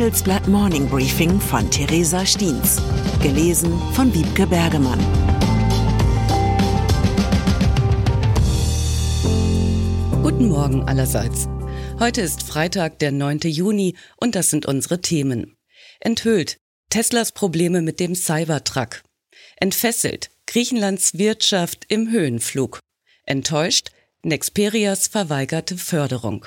Handelsblatt Morning Briefing von Theresa Stiens. Gelesen von Wiebke Bergemann. Guten Morgen allerseits. Heute ist Freitag, der 9. Juni und das sind unsere Themen. Enthüllt. Teslas Probleme mit dem Cybertruck. Entfesselt. Griechenlands Wirtschaft im Höhenflug. Enttäuscht. Nexperias verweigerte Förderung.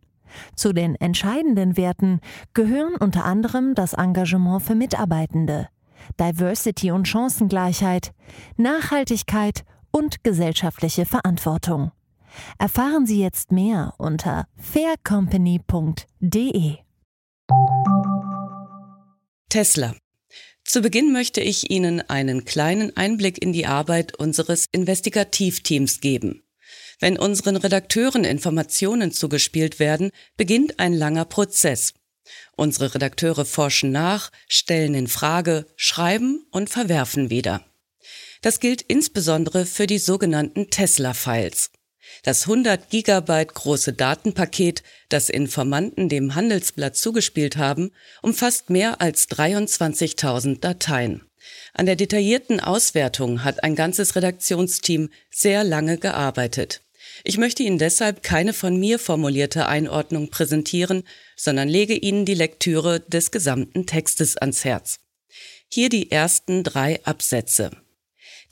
Zu den entscheidenden Werten gehören unter anderem das Engagement für Mitarbeitende, Diversity und Chancengleichheit, Nachhaltigkeit und gesellschaftliche Verantwortung. Erfahren Sie jetzt mehr unter faircompany.de. Tesla. Zu Beginn möchte ich Ihnen einen kleinen Einblick in die Arbeit unseres Investigativteams geben. Wenn unseren Redakteuren Informationen zugespielt werden, beginnt ein langer Prozess. Unsere Redakteure forschen nach, stellen in Frage, schreiben und verwerfen wieder. Das gilt insbesondere für die sogenannten Tesla-Files. Das 100 Gigabyte große Datenpaket, das Informanten dem Handelsblatt zugespielt haben, umfasst mehr als 23.000 Dateien. An der detaillierten Auswertung hat ein ganzes Redaktionsteam sehr lange gearbeitet. Ich möchte Ihnen deshalb keine von mir formulierte Einordnung präsentieren, sondern lege Ihnen die Lektüre des gesamten Textes ans Herz. Hier die ersten drei Absätze.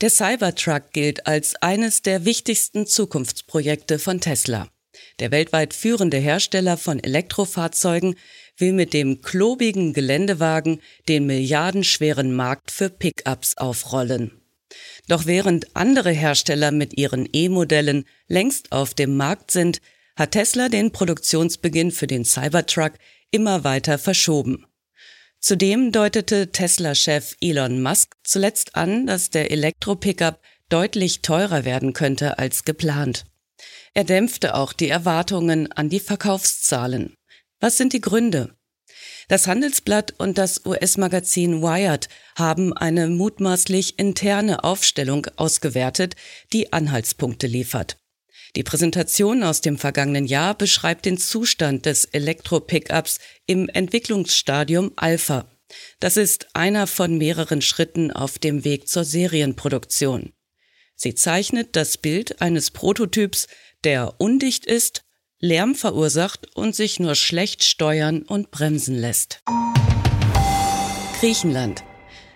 Der Cybertruck gilt als eines der wichtigsten Zukunftsprojekte von Tesla. Der weltweit führende Hersteller von Elektrofahrzeugen will mit dem klobigen Geländewagen den milliardenschweren Markt für Pickups aufrollen. Doch während andere Hersteller mit ihren E-Modellen längst auf dem Markt sind, hat Tesla den Produktionsbeginn für den Cybertruck immer weiter verschoben. Zudem deutete Tesla-Chef Elon Musk zuletzt an, dass der Elektro-Pickup deutlich teurer werden könnte als geplant. Er dämpfte auch die Erwartungen an die Verkaufszahlen. Was sind die Gründe? Das Handelsblatt und das US-Magazin Wired haben eine mutmaßlich interne Aufstellung ausgewertet, die Anhaltspunkte liefert. Die Präsentation aus dem vergangenen Jahr beschreibt den Zustand des Elektro-Pickups im Entwicklungsstadium Alpha. Das ist einer von mehreren Schritten auf dem Weg zur Serienproduktion. Sie zeichnet das Bild eines Prototyps, der undicht ist, Lärm verursacht und sich nur schlecht steuern und bremsen lässt. Griechenland.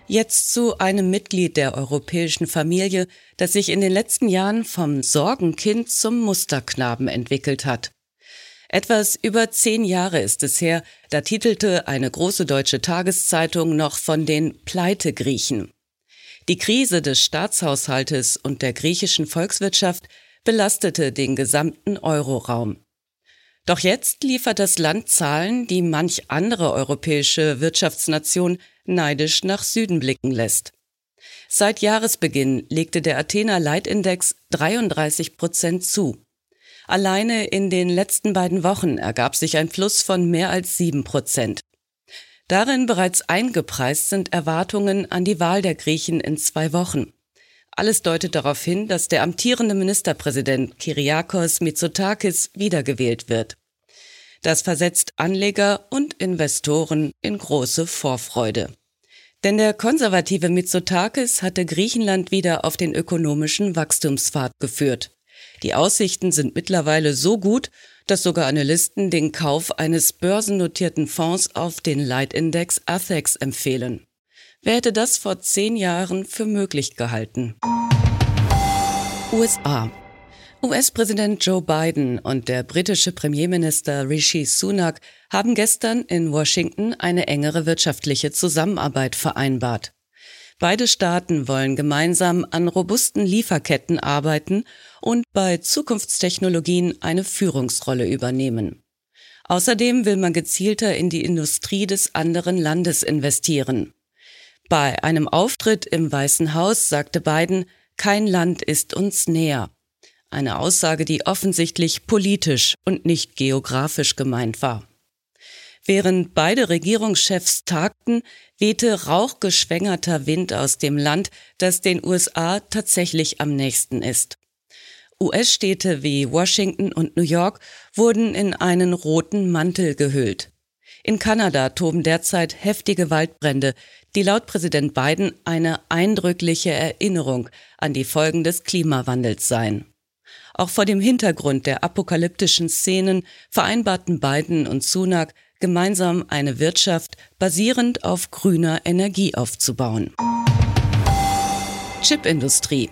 Jetzt zu einem Mitglied der europäischen Familie, das sich in den letzten Jahren vom Sorgenkind zum Musterknaben entwickelt hat. Etwas über zehn Jahre ist es her, da titelte eine große deutsche Tageszeitung noch von den Pleitegriechen. Die Krise des Staatshaushaltes und der griechischen Volkswirtschaft belastete den gesamten Euroraum. Doch jetzt liefert das Land Zahlen, die manch andere europäische Wirtschaftsnation neidisch nach Süden blicken lässt. Seit Jahresbeginn legte der Athener Leitindex 33 Prozent zu. Alleine in den letzten beiden Wochen ergab sich ein Plus von mehr als sieben Prozent. Darin bereits eingepreist sind Erwartungen an die Wahl der Griechen in zwei Wochen. Alles deutet darauf hin, dass der amtierende Ministerpräsident Kyriakos Mitsotakis wiedergewählt wird. Das versetzt Anleger und Investoren in große Vorfreude. Denn der konservative Mitsotakis hatte Griechenland wieder auf den ökonomischen Wachstumspfad geführt. Die Aussichten sind mittlerweile so gut, dass sogar Analysten den Kauf eines börsennotierten Fonds auf den Leitindex ATHEX empfehlen. Wer hätte das vor zehn Jahren für möglich gehalten? USA. US-Präsident Joe Biden und der britische Premierminister Rishi Sunak haben gestern in Washington eine engere wirtschaftliche Zusammenarbeit vereinbart. Beide Staaten wollen gemeinsam an robusten Lieferketten arbeiten und bei Zukunftstechnologien eine Führungsrolle übernehmen. Außerdem will man gezielter in die Industrie des anderen Landes investieren. Bei einem Auftritt im Weißen Haus sagte Biden, kein Land ist uns näher. Eine Aussage, die offensichtlich politisch und nicht geografisch gemeint war. Während beide Regierungschefs tagten, wehte rauchgeschwängerter Wind aus dem Land, das den USA tatsächlich am nächsten ist. US-Städte wie Washington und New York wurden in einen roten Mantel gehüllt. In Kanada toben derzeit heftige Waldbrände, die laut Präsident Biden eine eindrückliche Erinnerung an die Folgen des Klimawandels seien. Auch vor dem Hintergrund der apokalyptischen Szenen vereinbarten Biden und Sunak gemeinsam eine Wirtschaft basierend auf grüner Energie aufzubauen. Chipindustrie.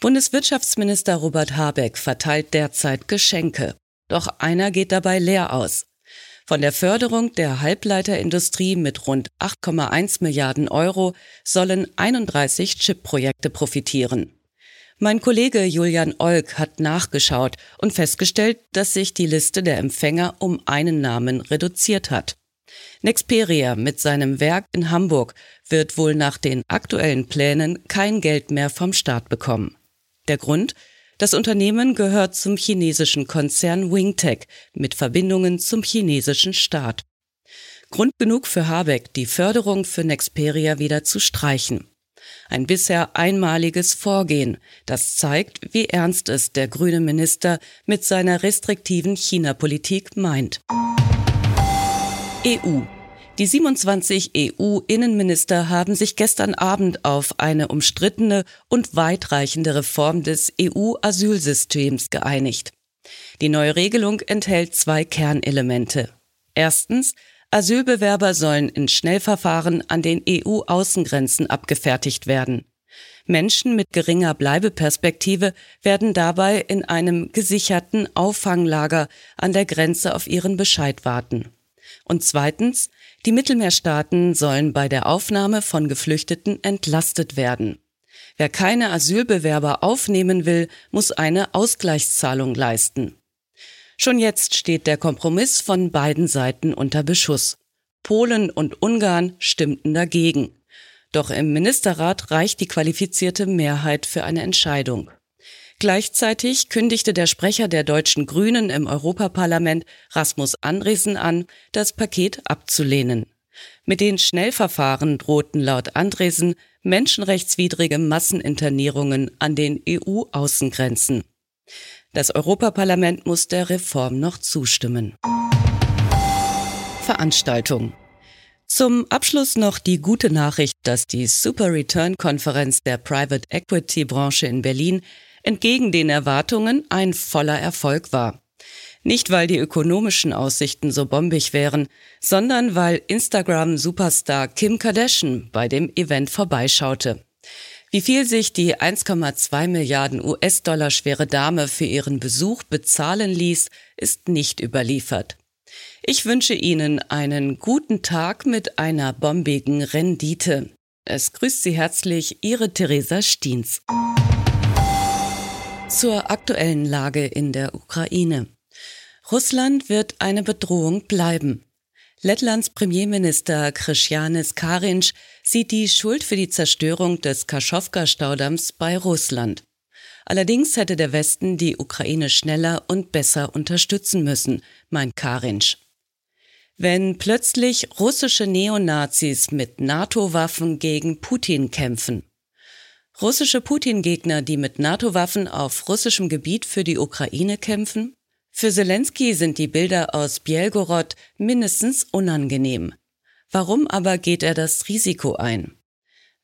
Bundeswirtschaftsminister Robert Habeck verteilt derzeit Geschenke. Doch einer geht dabei leer aus. Von der Förderung der Halbleiterindustrie mit rund 8,1 Milliarden Euro sollen 31 Chip-Projekte profitieren. Mein Kollege Julian Olk hat nachgeschaut und festgestellt, dass sich die Liste der Empfänger um einen Namen reduziert hat. Nexperia mit seinem Werk in Hamburg wird wohl nach den aktuellen Plänen kein Geld mehr vom Staat bekommen. Der Grund? Das Unternehmen gehört zum chinesischen Konzern Wingtech mit Verbindungen zum chinesischen Staat. Grund genug für Habeck, die Förderung für Nexperia wieder zu streichen. Ein bisher einmaliges Vorgehen, das zeigt, wie ernst es der grüne Minister mit seiner restriktiven China-Politik meint. EU. Die 27 EU-Innenminister haben sich gestern Abend auf eine umstrittene und weitreichende Reform des EU-Asylsystems geeinigt. Die neue Regelung enthält zwei Kernelemente. Erstens Asylbewerber sollen in Schnellverfahren an den EU-Außengrenzen abgefertigt werden. Menschen mit geringer Bleibeperspektive werden dabei in einem gesicherten Auffanglager an der Grenze auf ihren Bescheid warten. Und zweitens, die Mittelmeerstaaten sollen bei der Aufnahme von Geflüchteten entlastet werden. Wer keine Asylbewerber aufnehmen will, muss eine Ausgleichszahlung leisten. Schon jetzt steht der Kompromiss von beiden Seiten unter Beschuss. Polen und Ungarn stimmten dagegen. Doch im Ministerrat reicht die qualifizierte Mehrheit für eine Entscheidung. Gleichzeitig kündigte der Sprecher der deutschen Grünen im Europaparlament Rasmus Andresen an, das Paket abzulehnen. Mit den Schnellverfahren drohten laut Andresen menschenrechtswidrige Masseninternierungen an den EU-Außengrenzen. Das Europaparlament muss der Reform noch zustimmen. Veranstaltung. Zum Abschluss noch die gute Nachricht, dass die Super Return Konferenz der Private Equity Branche in Berlin entgegen den Erwartungen ein voller Erfolg war. Nicht weil die ökonomischen Aussichten so bombig wären, sondern weil Instagram-Superstar Kim Kardashian bei dem Event vorbeischaute. Wie viel sich die 1,2 Milliarden US-Dollar schwere Dame für ihren Besuch bezahlen ließ, ist nicht überliefert. Ich wünsche Ihnen einen guten Tag mit einer bombigen Rendite. Es grüßt Sie herzlich Ihre Theresa Stiens. Zur aktuellen Lage in der Ukraine. Russland wird eine Bedrohung bleiben. Lettlands Premierminister Christianis Karinc sieht die Schuld für die Zerstörung des Kaschowka-Staudamms bei Russland. Allerdings hätte der Westen die Ukraine schneller und besser unterstützen müssen, meint Karinc. Wenn plötzlich russische Neonazis mit NATO-Waffen gegen Putin kämpfen. Russische Putin-Gegner, die mit NATO-Waffen auf russischem Gebiet für die Ukraine kämpfen? Für Zelensky sind die Bilder aus Bielgorod mindestens unangenehm. Warum aber geht er das Risiko ein?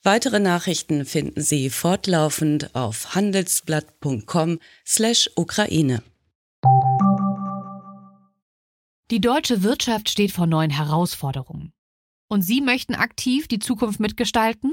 Weitere Nachrichten finden Sie fortlaufend auf handelsblatt.com/Ukraine. Die deutsche Wirtschaft steht vor neuen Herausforderungen. Und Sie möchten aktiv die Zukunft mitgestalten?